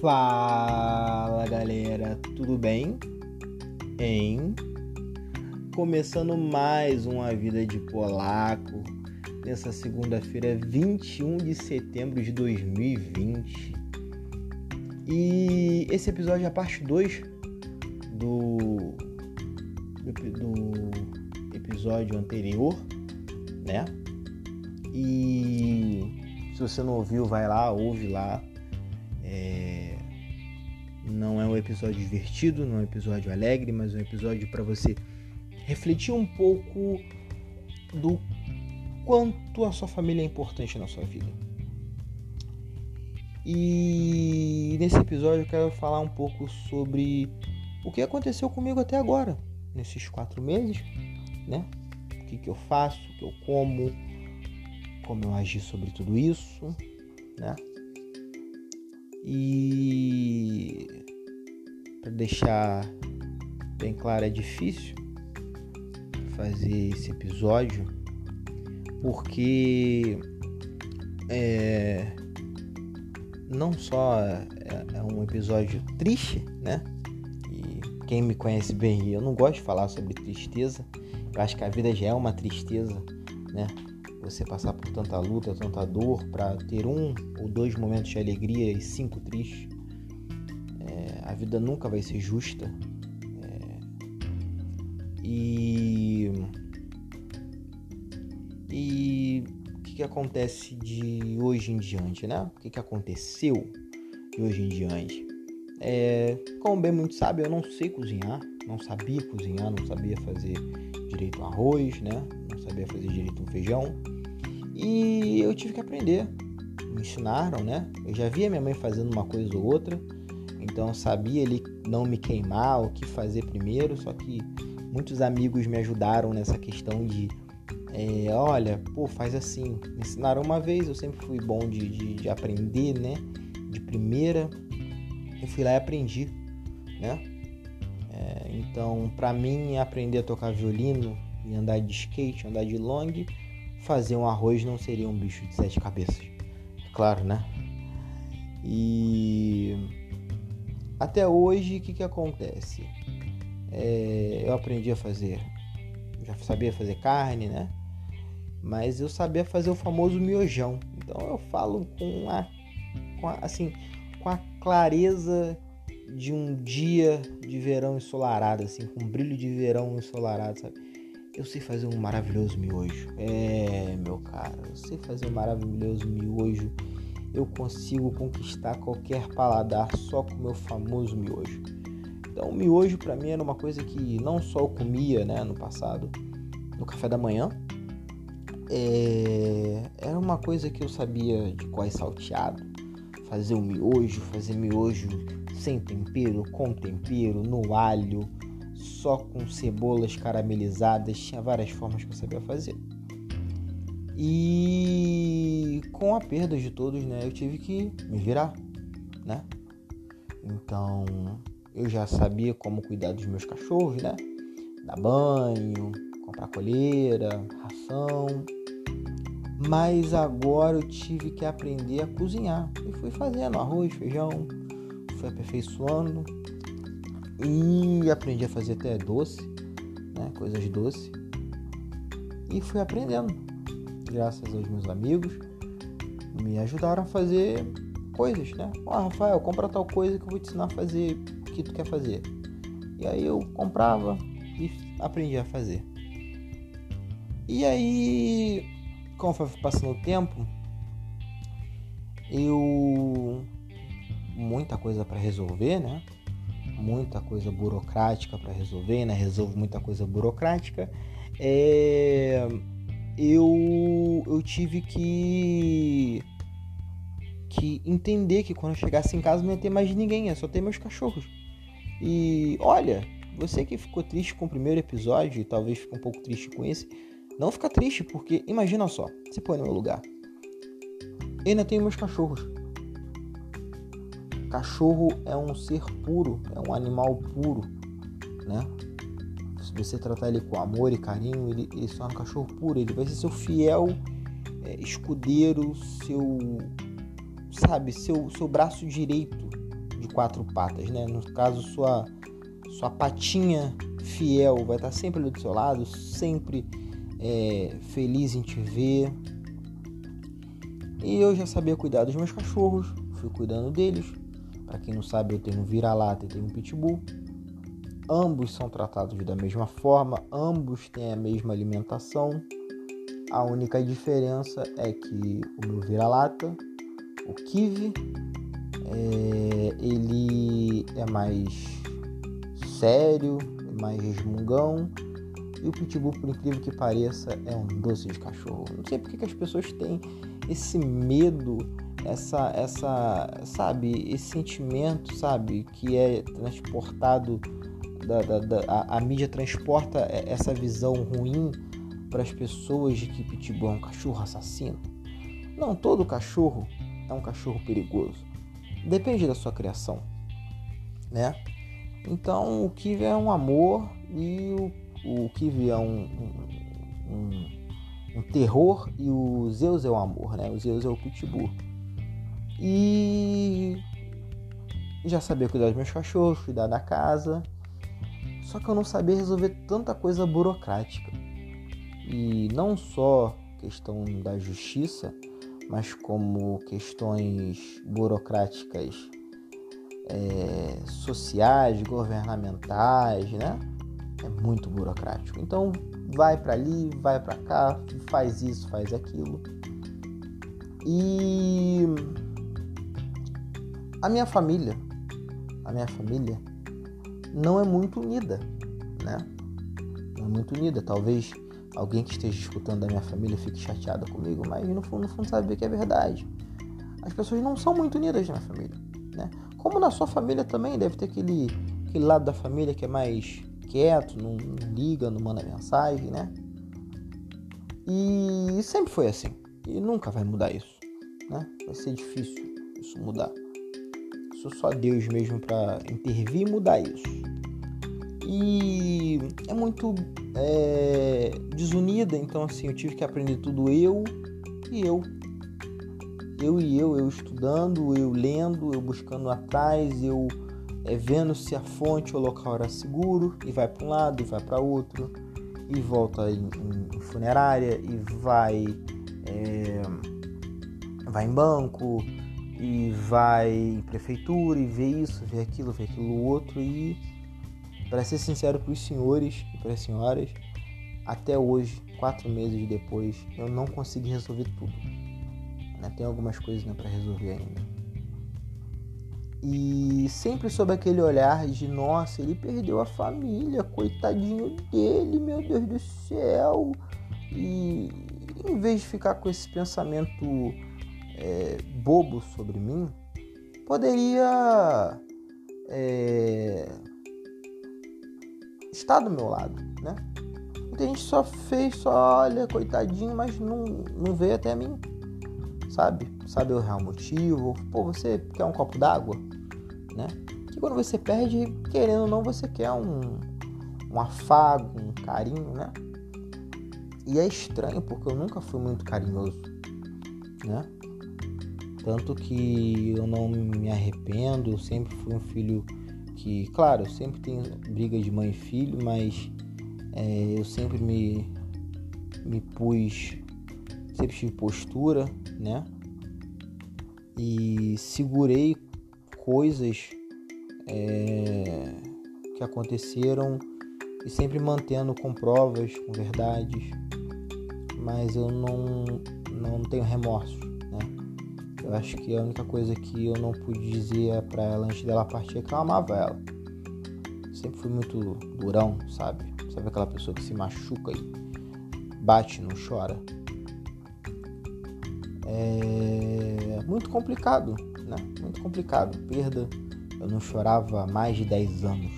Fala galera, tudo bem? Em começando mais uma vida de polaco nessa segunda-feira, 21 de setembro de 2020. E esse episódio é a parte 2 do, do episódio anterior, né? E se você não ouviu, vai lá, ouve lá. Episódio divertido, não é um episódio alegre, mas é um episódio para você refletir um pouco do quanto a sua família é importante na sua vida. E nesse episódio eu quero falar um pouco sobre o que aconteceu comigo até agora, nesses quatro meses, né? O que, que eu faço, o que eu como, como eu agi sobre tudo isso, né? E para deixar bem claro, é difícil fazer esse episódio porque é, não só é, é um episódio triste, né? E quem me conhece bem, eu não gosto de falar sobre tristeza. Eu acho que a vida já é uma tristeza, né? você passar por tanta luta, tanta dor, para ter um ou dois momentos de alegria e cinco tristes. Vida nunca vai ser justa. É, e. E o que, que acontece de hoje em diante, né? O que, que aconteceu de hoje em diante? É, como bem muito sabe, eu não sei cozinhar, não sabia cozinhar, não sabia fazer direito um arroz, né? Não sabia fazer direito um feijão. E eu tive que aprender. Me ensinaram, né? Eu já via minha mãe fazendo uma coisa ou outra, então sabia ali não me queimar, o que fazer primeiro. Só que muitos amigos me ajudaram nessa questão de, é, olha, pô, faz assim. Me ensinaram uma vez, eu sempre fui bom de, de, de aprender, né? De primeira, eu fui lá e aprendi, né? É, então, para mim, aprender a tocar violino e andar de skate, andar de long fazer um arroz não seria um bicho de sete cabeças. É claro, né? E até hoje, o que, que acontece? É, eu aprendi a fazer, já sabia fazer carne, né? Mas eu sabia fazer o famoso miojão. Então eu falo com a, com a assim, com a clareza de um dia de verão ensolarado, assim, com um brilho de verão ensolarado, sabe? Eu sei fazer um maravilhoso miojo. É, meu cara, eu sei fazer um maravilhoso miojo. Eu consigo conquistar qualquer paladar só com o meu famoso miojo. Então, o miojo para mim era uma coisa que não só eu comia, né, no passado, no café da manhã. É, era uma coisa que eu sabia de qual salteado, fazer o miojo, fazer miojo sem tempero, com tempero, no alho, só com cebolas caramelizadas, tinha várias formas que eu sabia fazer. E com a perda de todos, né, eu tive que me virar, né? Então, eu já sabia como cuidar dos meus cachorros, né? Dar banho, comprar colheira, ração. Mas agora eu tive que aprender a cozinhar. E fui fazendo arroz, feijão, fui aperfeiçoando e aprendi a fazer até doce, né? Coisas doces. E fui aprendendo. Graças aos meus amigos. Me ajudaram a fazer coisas, né? Ó, oh, Rafael, compra tal coisa que eu vou te ensinar a fazer o que tu quer fazer. E aí eu comprava e aprendi a fazer. E aí, foi passando o tempo, eu muita coisa para resolver, né? muita coisa burocrática para resolver, né? Resolvo muita coisa burocrática. É, eu, eu tive que, que entender que quando eu chegasse em casa não ia ter mais ninguém, ia só ter meus cachorros. E olha, você que ficou triste com o primeiro episódio e talvez ficou um pouco triste com esse, não fica triste, porque imagina só, você põe no meu lugar. Eu ainda tenho meus cachorros. Cachorro é um ser puro, é um animal puro, né? Você tratar ele com amor e carinho, ele, ele se torna um cachorro puro. Ele vai ser seu fiel é, escudeiro, seu, sabe, seu, seu braço direito, de quatro patas, né? No caso, sua, sua patinha fiel vai estar sempre do seu lado, sempre é, feliz em te ver. E eu já sabia cuidar dos meus cachorros, fui cuidando deles. Para quem não sabe, eu tenho um vira-lata e tenho um pitbull. Ambos são tratados da mesma forma, ambos têm a mesma alimentação. A única diferença é que o meu vira-lata, o Kiwi, é, ele é mais sério, mais resmungão. E o Pitbull, por incrível que pareça, é um doce de cachorro. Não sei porque que as pessoas têm esse medo, essa, essa, sabe, esse sentimento, sabe, que é transportado, da, da, da a, a, mídia transporta essa visão ruim para as pessoas de que Pitbull é um cachorro assassino. Não, todo cachorro é um cachorro perigoso. Depende da sua criação, né? Então o Kiwi é um amor e o, o Kiwi é um, um, um, um, terror e o Zeus é o amor, né? O Zeus é o pitbull. E já sabia cuidar dos meus cachorros, cuidar da casa. Só que eu não sabia resolver tanta coisa burocrática. E não só questão da justiça, mas como questões burocráticas é, sociais, governamentais, né? É muito burocrático. Então vai para ali, vai para cá, faz isso, faz aquilo. E a minha família, a minha família não é muito unida, né? Não é muito unida. Talvez alguém que esteja escutando da minha família fique chateada comigo, mas no fundo, no fundo sabe que é verdade. As pessoas não são muito unidas na minha família, né? Como na sua família também, deve ter aquele, aquele lado da família que é mais quieto, não, não liga, não manda mensagem, né? E sempre foi assim. E nunca vai mudar isso, né? Vai ser difícil isso mudar. Isso só Deus mesmo para intervir e mudar isso. E é muito é, desunida, então assim, eu tive que aprender tudo eu e eu. Eu e eu, eu estudando, eu lendo, eu buscando atrás, eu é, vendo se a fonte ou o local era seguro e vai para um lado e vai para outro e volta em, em, funerária e vai é, vai em banco e vai em prefeitura e vê isso, vê aquilo, vê aquilo outro e para ser sincero para os senhores e para as senhoras, até hoje, quatro meses depois, eu não consegui resolver tudo. Né? Tem algumas coisas né, para resolver ainda. E sempre sob aquele olhar de nossa, ele perdeu a família, coitadinho dele, meu Deus do céu. E em vez de ficar com esse pensamento é, bobo sobre mim, poderia é, estar do meu lado, né? Muita gente só fez, só olha, coitadinho, mas não, não veio até mim sabe? Sabe o real motivo. Pô, você quer um copo d'água, né? Que quando você perde, querendo ou não, você quer um, um afago, um carinho, né? E é estranho porque eu nunca fui muito carinhoso, né? Tanto que eu não me arrependo, eu sempre fui um filho que, claro, sempre tenho briga de mãe e filho, mas é, eu sempre me, me pus sempre tive postura, né? E segurei coisas é, que aconteceram e sempre mantendo com provas, com verdades, mas eu não, não tenho remorso? Eu acho que a única coisa que eu não pude dizer para ela antes dela partir é que eu amava ela. Sempre fui muito durão, sabe? Sabe aquela pessoa que se machuca e bate, não chora? é muito complicado, né? Muito complicado. Perda, eu não chorava há mais de 10 anos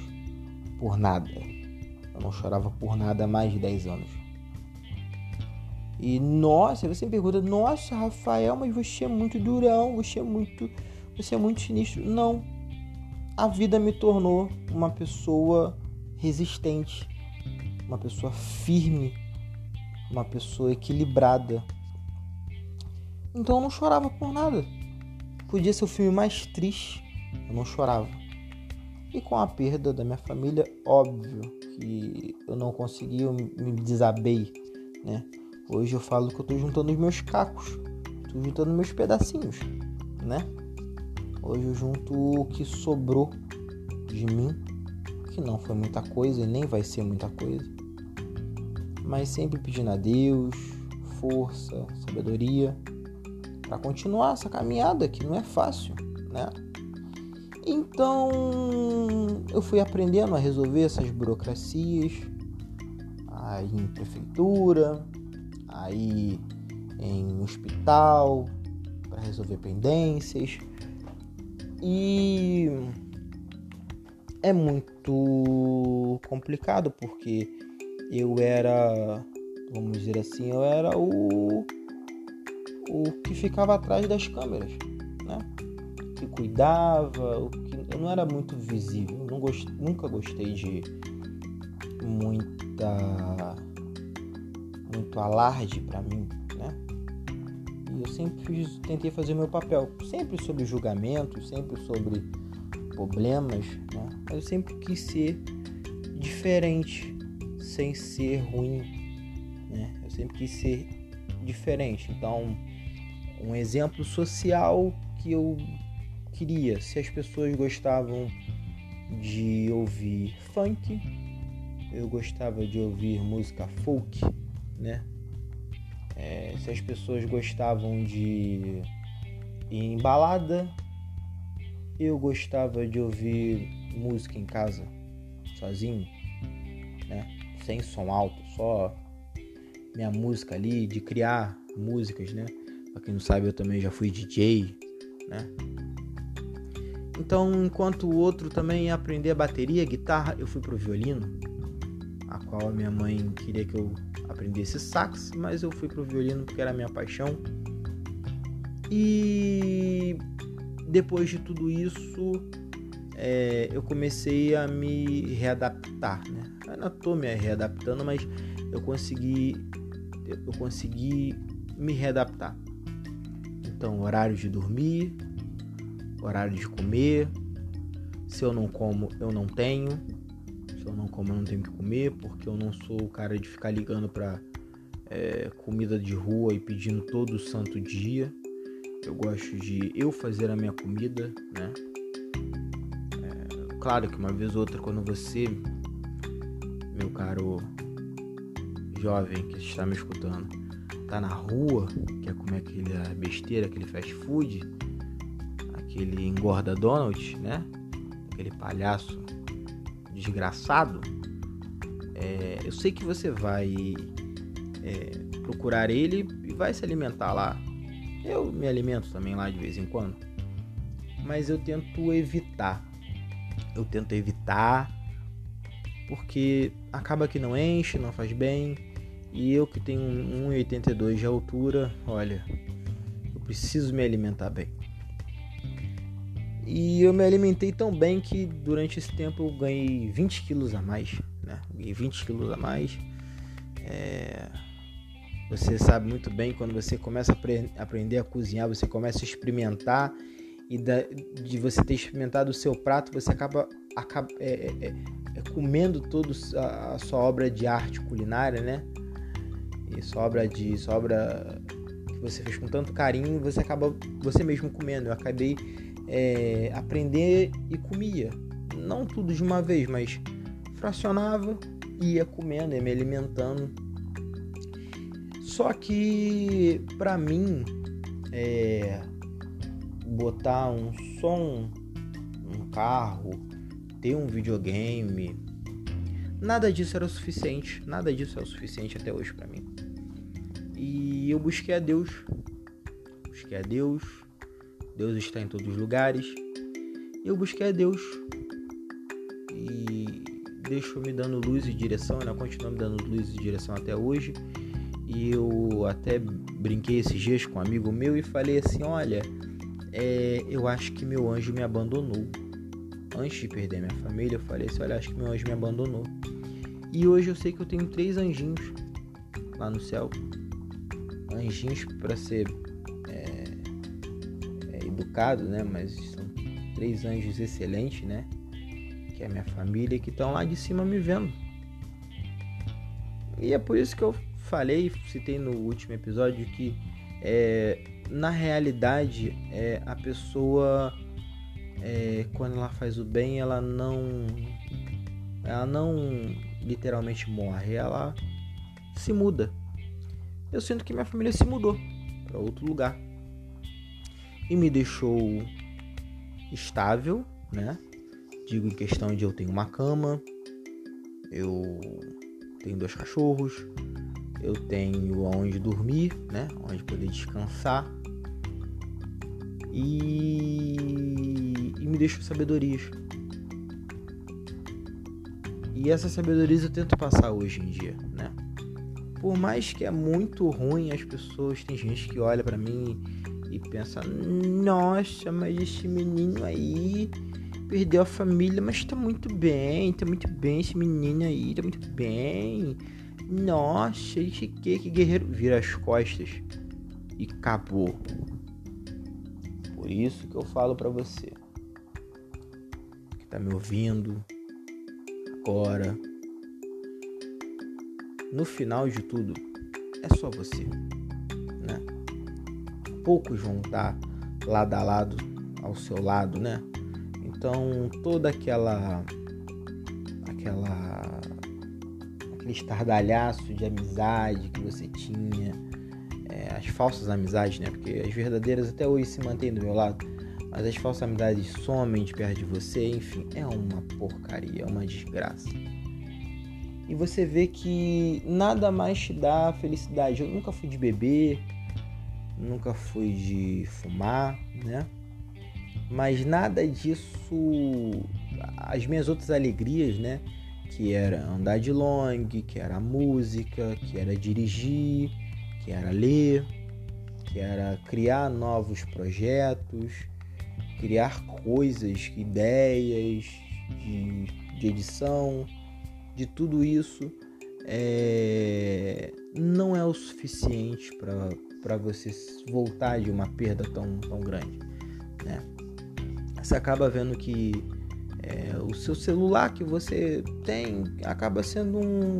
por nada. Eu não chorava por nada há mais de 10 anos. E nossa, você me pergunta, nossa, Rafael, mas você é muito durão, você é muito, você é muito sinistro. Não. A vida me tornou uma pessoa resistente, uma pessoa firme, uma pessoa equilibrada, então eu não chorava por nada. Podia ser o filme mais triste, eu não chorava. E com a perda da minha família, óbvio que eu não consegui, eu me desabei, né? Hoje eu falo que eu tô juntando os meus cacos, tô juntando meus pedacinhos, né? Hoje eu junto o que sobrou de mim, que não foi muita coisa e nem vai ser muita coisa, mas sempre pedindo a Deus força, sabedoria para continuar essa caminhada que não é fácil, né? Então eu fui aprendendo a resolver essas burocracias aí em prefeitura, aí em hospital para resolver pendências e é muito complicado porque eu era, vamos dizer assim, eu era o o que ficava atrás das câmeras, né? Que cuidava, o que eu não era muito visível, não gost, nunca gostei de muita muito alarde para mim, né? E eu sempre fiz, tentei fazer meu papel, sempre sobre julgamento, sempre sobre problemas, né? Mas eu sempre quis ser diferente, sem ser ruim, né? Eu sempre quis ser diferente. Então, um exemplo social que eu queria, se as pessoas gostavam de ouvir funk, eu gostava de ouvir música folk, né? É, se as pessoas gostavam de ir em balada, eu gostava de ouvir música em casa, sozinho, né? Sem som alto, só minha música ali, de criar músicas, né? Pra quem não sabe, eu também já fui DJ, né? Então, enquanto o outro também ia aprender a bateria, guitarra, eu fui pro violino, a qual a minha mãe queria que eu aprendesse sax, mas eu fui pro violino porque era a minha paixão. E depois de tudo isso, é, eu comecei a me readaptar, né? Eu não estou me readaptando, mas eu consegui, eu consegui me readaptar. Então, horário de dormir, horário de comer. Se eu não como, eu não tenho. Eu não como, eu não tenho que comer, porque eu não sou o cara de ficar ligando para é, comida de rua e pedindo todo santo dia. Eu gosto de eu fazer a minha comida, né? É, claro que uma vez ou outra, quando você, meu caro jovem que está me escutando, tá na rua, quer comer aquele besteira, aquele fast food, aquele engorda Donald, né? Aquele palhaço desgraçado. É, eu sei que você vai é, procurar ele e vai se alimentar lá eu me alimento também lá de vez em quando, mas eu tento evitar. Eu tento evitar porque acaba que não enche, não faz bem. E eu que tenho 1,82 de altura, olha, eu preciso me alimentar bem. E eu me alimentei tão bem que durante esse tempo eu ganhei 20 quilos a mais, né? Ganhei 20 quilos a mais. É você sabe muito bem quando você começa a aprender a cozinhar, você começa a experimentar e da, de você ter experimentado o seu prato, você acaba, acaba é, é, é, é comendo toda a, a, sua obra de arte culinária, né? E sua obra de sua obra que você fez com tanto carinho, você acaba você mesmo comendo. Eu acabei é, aprender e comia, não tudo de uma vez, mas fracionava, ia comendo, ia me alimentando só que para mim é, botar um som, um carro, ter um videogame, nada disso era o suficiente. Nada disso é o suficiente até hoje para mim. E eu busquei a Deus. Busquei a Deus. Deus está em todos os lugares. Eu busquei a Deus. E deixou me dando luz e direção, né? Continua me dando luz e direção até hoje. E eu até brinquei esses dias com um amigo meu e falei assim: olha, é, eu acho que meu anjo me abandonou. Antes de perder minha família, eu falei assim: olha, acho que meu anjo me abandonou. E hoje eu sei que eu tenho três anjinhos lá no céu. Anjinhos para ser educado, né? Mas são três anjos excelentes, né? Que é a minha família, que estão lá de cima me vendo. E é por isso que eu falei, citei no último episódio, que é, na realidade é, a pessoa é, quando ela faz o bem ela não ela não literalmente morre ela se muda eu sinto que minha família se mudou para outro lugar e me deixou estável né digo em questão de eu tenho uma cama eu tenho dois cachorros eu tenho onde dormir, né? Onde poder descansar. E, e me deixa sabedorias. E essa sabedoria eu tento passar hoje em dia, né? Por mais que é muito ruim, as pessoas, tem gente que olha para mim e pensa: "Nossa, mas esse menino aí perdeu a família, mas tá muito bem, tá muito bem esse menino aí, tá muito bem". Nossa, que, que guerreiro. Vira as costas e acabou. Por isso que eu falo para você que tá me ouvindo agora. No final de tudo, é só você, né? Poucos vão estar lado a lado ao seu lado, né? Então toda aquela aquela aquele estardalhaço de amizade que você tinha, é, as falsas amizades, né? Porque as verdadeiras até hoje se mantêm do meu lado, mas as falsas amizades somem de perto de você, enfim, é uma porcaria, é uma desgraça. E você vê que nada mais te dá felicidade. Eu nunca fui de beber, nunca fui de fumar, né? Mas nada disso, as minhas outras alegrias, né? que era andar de long, que era música, que era dirigir, que era ler, que era criar novos projetos, criar coisas, ideias de, de edição, de tudo isso é, não é o suficiente para você voltar de uma perda tão, tão grande. Né? Você acaba vendo que é, o seu celular que você tem acaba sendo um,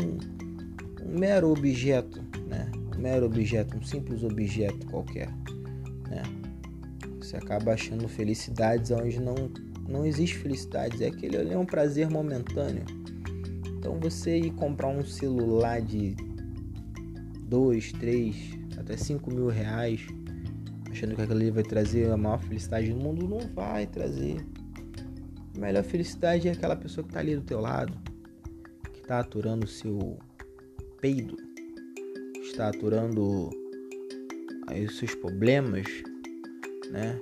um, mero objeto, né? Um mero objeto, um simples objeto qualquer, né? Você acaba achando felicidades onde não, não existe felicidade, é aquele é um prazer momentâneo. Então você ir comprar um celular de 2, 3, até 5 mil reais, achando que aquilo ali vai trazer a maior felicidade do mundo, não vai trazer. A melhor felicidade é aquela pessoa que está ali do teu lado, que está aturando o seu peido, está aturando os seus problemas, né?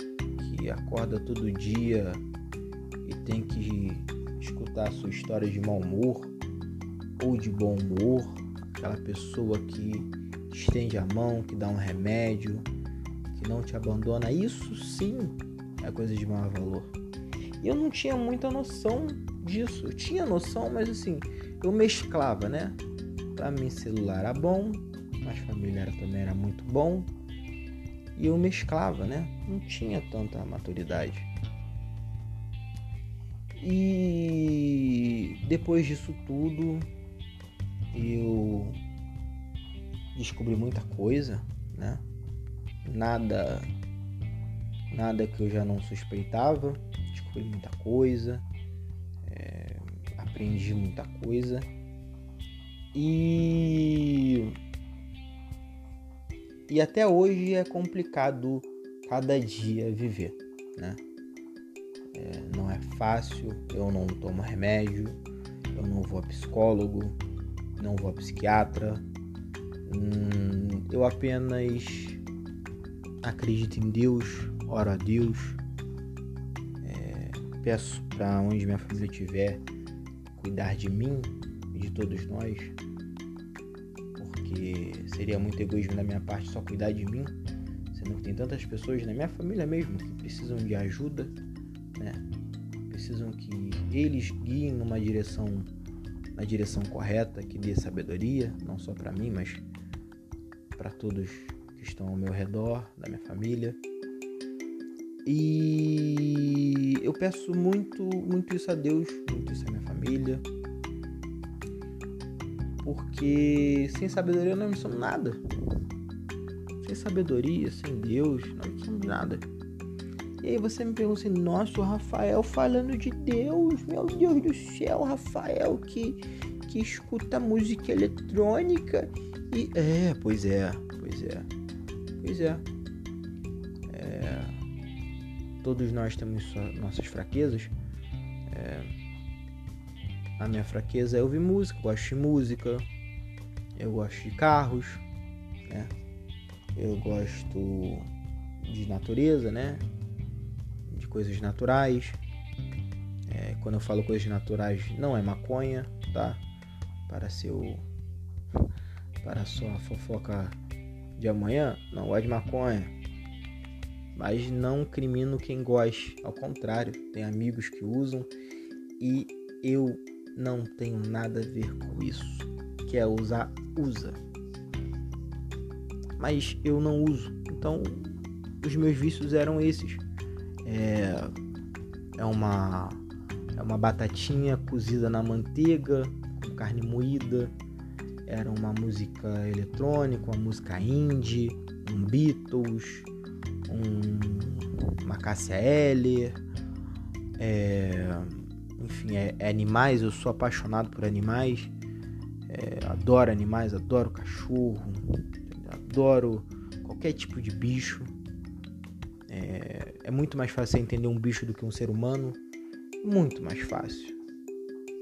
Que acorda todo dia e tem que escutar a sua história de mau humor ou de bom humor, aquela pessoa que estende a mão, que dá um remédio, que não te abandona. Isso sim é coisa de maior valor. E eu não tinha muita noção disso. Eu tinha noção, mas assim, eu mesclava, né? Pra mim, celular era bom, mas familiar também era muito bom. E eu mesclava, né? Não tinha tanta maturidade. E depois disso tudo, eu descobri muita coisa, né? Nada nada que eu já não suspeitava descobri muita coisa, é, aprendi muita coisa e e até hoje é complicado cada dia viver, né? É, não é fácil, eu não tomo remédio, eu não vou a psicólogo, não vou a psiquiatra, hum, eu apenas acredito em Deus, oro a Deus, peço para onde minha família estiver cuidar de mim e de todos nós, porque seria muito egoísmo da minha parte só cuidar de mim, sendo que tem tantas pessoas na minha família mesmo que precisam de ajuda, né? Precisam que eles guiem numa direção na direção correta, que dê sabedoria, não só para mim, mas para todos que estão ao meu redor, da minha família. E eu peço muito, muito isso a Deus, muito isso à minha família. Porque sem sabedoria nós não somos nada. Sem sabedoria, sem Deus, nós não somos nada. E aí você me pergunta assim, nossa, o Rafael falando de Deus, meu Deus do céu, Rafael que, que escuta música eletrônica e. É, pois é, pois é. Pois é. é todos nós temos nossas fraquezas. É, a minha fraqueza é ouvir música, eu gosto de música, eu gosto de carros, né? Eu gosto de natureza, né? De coisas naturais. É, quando eu falo coisas naturais, não é maconha, tá? Para seu para sua fofoca de amanhã, não gosto de maconha. Mas não crimino quem gosta. Ao contrário, tem amigos que usam e eu não tenho nada a ver com isso. Que é usar, usa. Mas eu não uso. Então, os meus vícios eram esses. É, é uma é uma batatinha cozida na manteiga, com carne moída. Era uma música eletrônica, uma música indie, um Beatles, um, uma Eller. É, enfim, é, é, animais, eu sou apaixonado por animais, é, adoro animais, adoro cachorro, adoro qualquer tipo de bicho. É, é muito mais fácil entender um bicho do que um ser humano, muito mais fácil.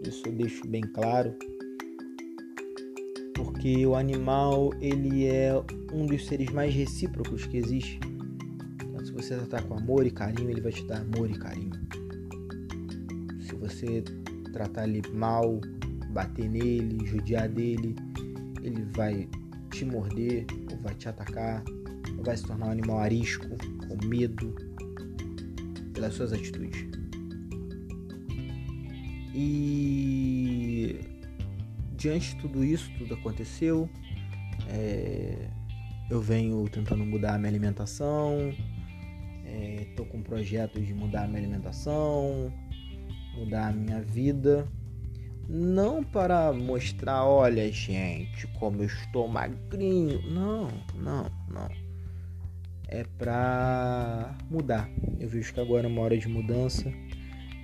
Isso eu deixo bem claro, porque o animal ele é um dos seres mais recíprocos que existe. Então, se você tratar com amor e carinho, ele vai te dar amor e carinho você tratar ele mal, bater nele, judiar dele, ele vai te morder ou vai te atacar, ou vai se tornar um animal arisco, com medo, pelas suas atitudes. E diante de tudo isso, tudo aconteceu, é, eu venho tentando mudar a minha alimentação, estou é, com projetos de mudar a minha alimentação, mudar a minha vida, não para mostrar, olha gente, como eu estou magrinho, não, não, não. É para mudar. Eu vejo que agora é uma hora de mudança.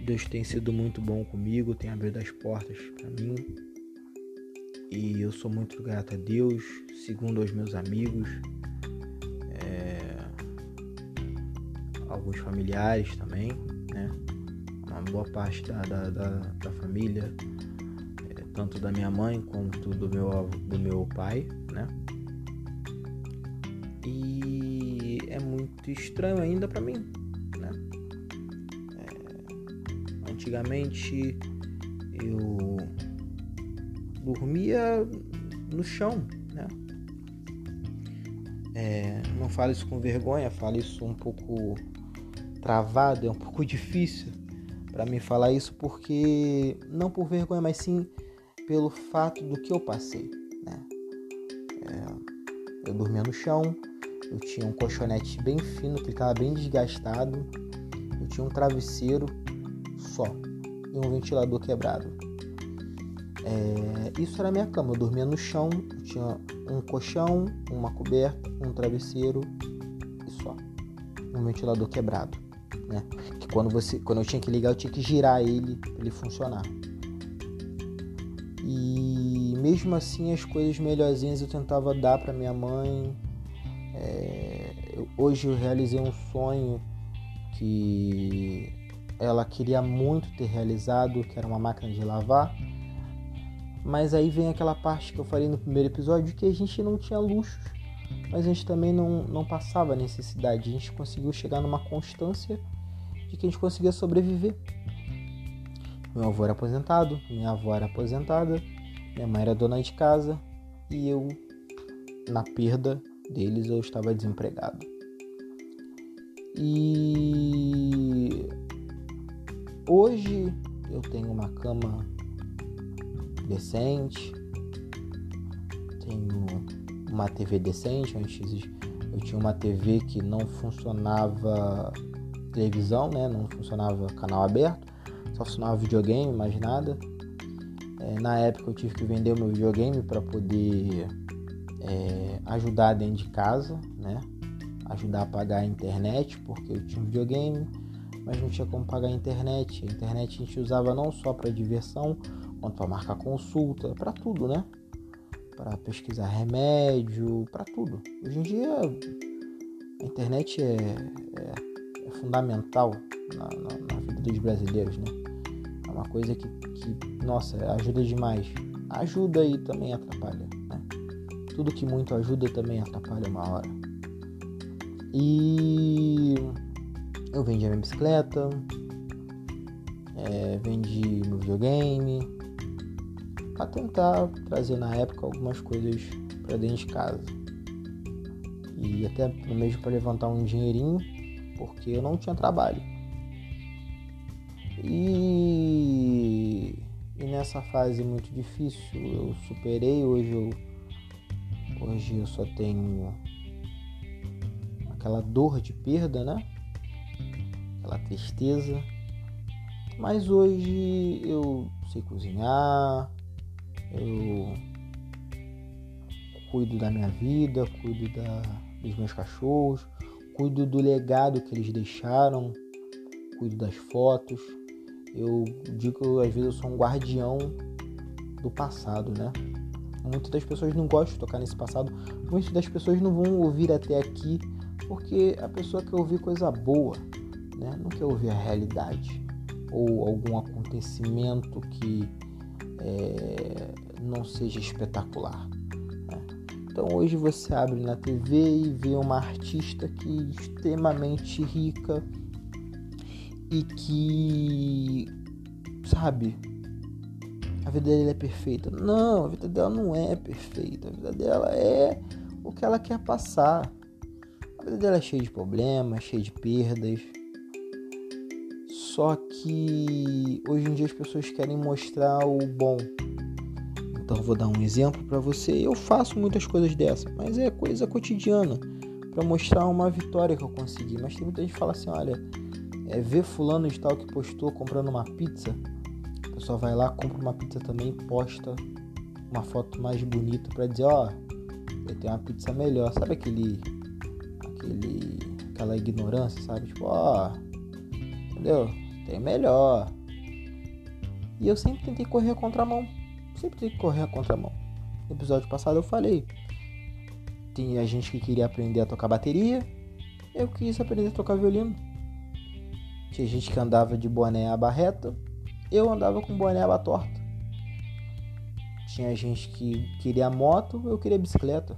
Deus tem sido muito bom comigo, tem abrido as portas para mim. E eu sou muito grato a Deus, segundo aos meus amigos, é... alguns familiares também, né? uma boa parte da, da, da, da família, é, tanto da minha mãe quanto do meu, do meu pai, né? E é muito estranho ainda para mim, né? É, antigamente eu dormia no chão, né? É, não falo isso com vergonha, falo isso um pouco travado, é um pouco difícil para me falar isso porque não por vergonha, mas sim pelo fato do que eu passei. Né? É, eu dormia no chão, eu tinha um colchonete bem fino que estava bem desgastado, eu tinha um travesseiro só e um ventilador quebrado. É, isso era minha cama, eu dormia no chão, tinha um colchão, uma coberta, um travesseiro e só, um ventilador quebrado né? Que quando você, quando eu tinha que ligar, eu tinha que girar ele para ele funcionar. E mesmo assim, as coisas melhorzinhas eu tentava dar para minha mãe. É, eu, hoje eu realizei um sonho que ela queria muito ter realizado, que era uma máquina de lavar. Mas aí vem aquela parte que eu falei no primeiro episódio que a gente não tinha luxos, mas a gente também não, não passava necessidade. A gente conseguiu chegar numa constância de que a gente conseguia sobreviver. Meu avô era aposentado, minha avó era aposentada, minha mãe era dona de casa e eu, na perda deles, eu estava desempregado. E hoje eu tenho uma cama decente, tenho uma TV decente. Antes eu tinha uma TV que não funcionava televisão, né? Não funcionava canal aberto, só funcionava videogame, mais nada. É, na época eu tive que vender o meu videogame para poder é, ajudar dentro de casa, né? Ajudar a pagar a internet, porque eu tinha um videogame, mas não tinha como pagar a internet. A internet a gente usava não só para diversão, quanto para marcar consulta, para tudo, né? Para pesquisar remédio, para tudo. Hoje em dia a internet é, é, é fundamental na, na, na, vida dos brasileiros, né? É uma coisa que, que, nossa, ajuda demais. Ajuda e também atrapalha, né? Tudo que muito ajuda também atrapalha uma hora. E eu vendi a minha bicicleta, é, vendi meu videogame, para tentar trazer na época algumas coisas para dentro de casa. E até mesmo para levantar um dinheirinho, porque eu não tinha trabalho. E, e nessa fase muito difícil eu superei, hoje eu, hoje eu só tenho aquela dor de perda, né? Aquela tristeza. Mas hoje eu sei cozinhar, eu cuido da minha vida, cuido da, dos meus cachorros, cuido do legado que eles deixaram, cuido das fotos. Eu digo que às vezes eu sou um guardião do passado, né? Muitas das pessoas não gostam de tocar nesse passado, muitas das pessoas não vão ouvir até aqui porque a pessoa quer ouvir coisa boa, né? Não quer ouvir a realidade ou algum acontecimento que é, não seja espetacular. Né? Então hoje você abre na TV e vê uma artista que é extremamente rica e que sabe a vida dela é perfeita. Não, a vida dela não é perfeita. A vida dela é o que ela quer passar. A vida dela é cheia de problemas, cheia de perdas. Só que hoje em dia as pessoas querem mostrar o bom. Então vou dar um exemplo para você. Eu faço muitas coisas dessa, mas é coisa cotidiana para mostrar uma vitória que eu consegui. Mas tem muita gente que fala assim, olha, é ver fulano de tal que postou comprando uma pizza. A pessoa vai lá, compra uma pizza também, posta uma foto mais bonita para dizer, ó, oh, eu tenho uma pizza melhor. Sabe aquele aquele aquela ignorância, sabe? Tipo, ó, oh, entendeu? Tem melhor. E eu sempre tentei correr a contramão sempre que correr a contramão. No episódio passado eu falei. Tinha gente que queria aprender a tocar bateria, eu quis aprender a tocar violino. Tinha gente que andava de boné aba reta, eu andava com boné aba torta. Tinha gente que queria moto, eu queria bicicleta.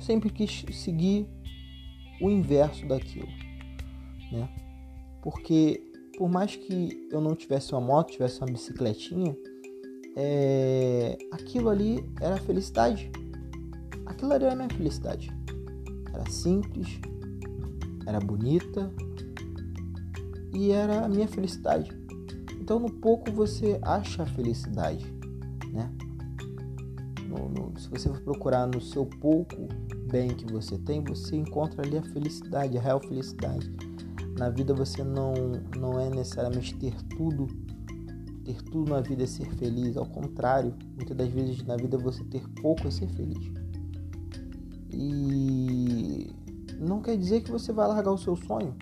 Sempre quis seguir o inverso daquilo, né? Porque por mais que eu não tivesse uma moto, tivesse uma bicicletinha, é, aquilo ali era felicidade. Aquilo ali era a minha felicidade. Era simples, era bonita e era a minha felicidade. Então, no pouco você acha a felicidade, né? No, no, se você for procurar no seu pouco bem que você tem, você encontra ali a felicidade, a real felicidade. Na vida você não, não é necessariamente ter tudo ter tudo na vida é ser feliz, ao contrário, muitas das vezes na vida você ter pouco é ser feliz. E não quer dizer que você vai largar o seu sonho,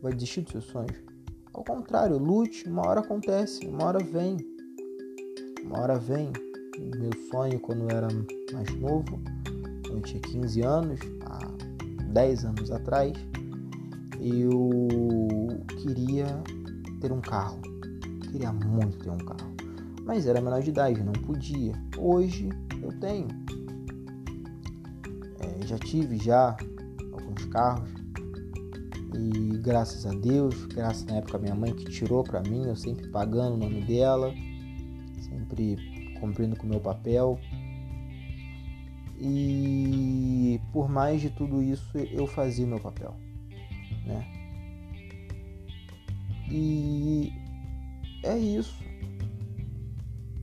vai desistir dos seus sonhos. Ao contrário, lute, uma hora acontece, uma hora vem. Uma hora vem. Meu sonho quando eu era mais novo, quando eu tinha 15 anos, há 10 anos atrás, eu queria ter um carro queria muito ter um carro, mas era menor de idade, não podia. Hoje eu tenho. É, já tive já alguns carros e graças a Deus, graças na época minha mãe que tirou para mim, eu sempre pagando o nome dela, sempre cumprindo com o meu papel. E por mais de tudo isso, eu fazia meu papel, né? E é isso.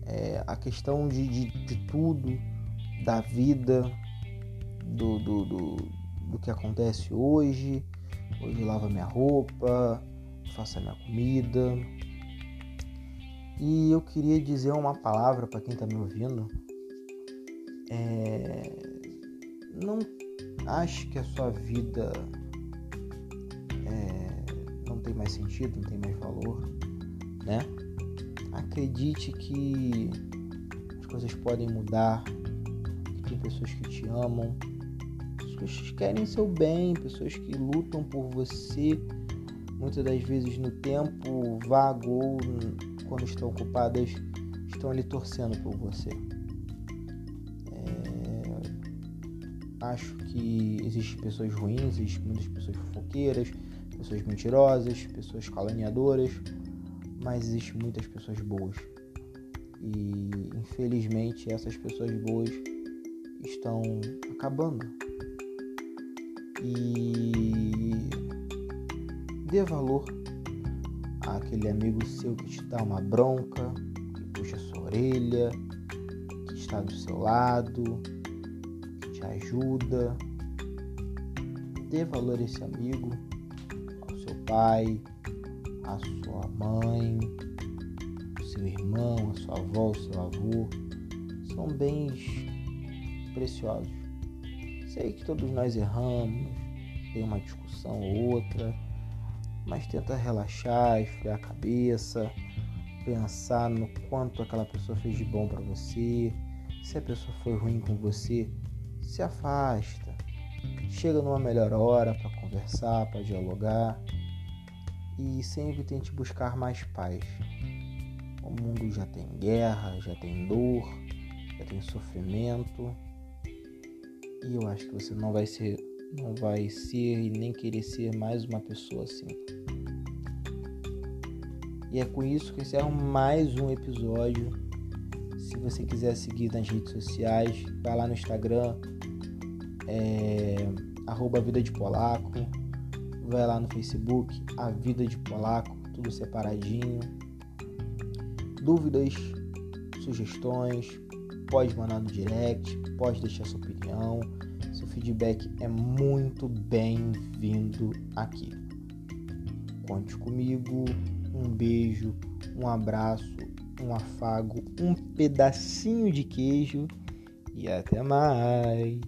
É a questão de, de, de tudo, da vida, do, do, do, do, que acontece hoje, Hoje lavo minha roupa, faço a minha comida. E eu queria dizer uma palavra para quem está me ouvindo. É... Não ache que a sua vida tem mais sentido, não tem mais valor, né? Acredite que as coisas podem mudar, que tem pessoas que te amam, pessoas que querem seu bem, pessoas que lutam por você, muitas das vezes no tempo vago ou quando estão ocupadas, estão ali torcendo por você. É... Acho que existem pessoas ruins, existem muitas pessoas fofoqueiras, pessoas mentirosas, pessoas caluniadoras, mas existem muitas pessoas boas. E infelizmente essas pessoas boas estão acabando e dê valor àquele amigo seu que te dá uma bronca, que puxa sua orelha, que está do seu lado, que te ajuda. Dê valor a esse amigo, pai, à sua mãe, ao seu irmão, à sua avó, ao seu avô. São bens preciosos Sei que todos nós erramos, tem uma discussão ou outra, mas tenta relaxar, esfriar a cabeça, pensar no quanto aquela pessoa fez de bom para você. Se a pessoa foi ruim com você, se afasta. Chega numa melhor hora para conversar, para dialogar e sempre tente buscar mais paz. O mundo já tem guerra, já tem dor, já tem sofrimento e eu acho que você não vai ser, não vai ser e nem querer ser mais uma pessoa assim. E é com isso que encerro mais um episódio. Se você quiser seguir nas redes sociais, vai lá no Instagram, é, arroba Vida de Polaco, vai lá no Facebook, A Vida de Polaco, tudo separadinho. Dúvidas, sugestões, pode mandar no direct, pode deixar sua opinião. Seu feedback é muito bem-vindo aqui. Conte comigo. Um beijo, um abraço, um afago, um pedacinho de queijo e até mais.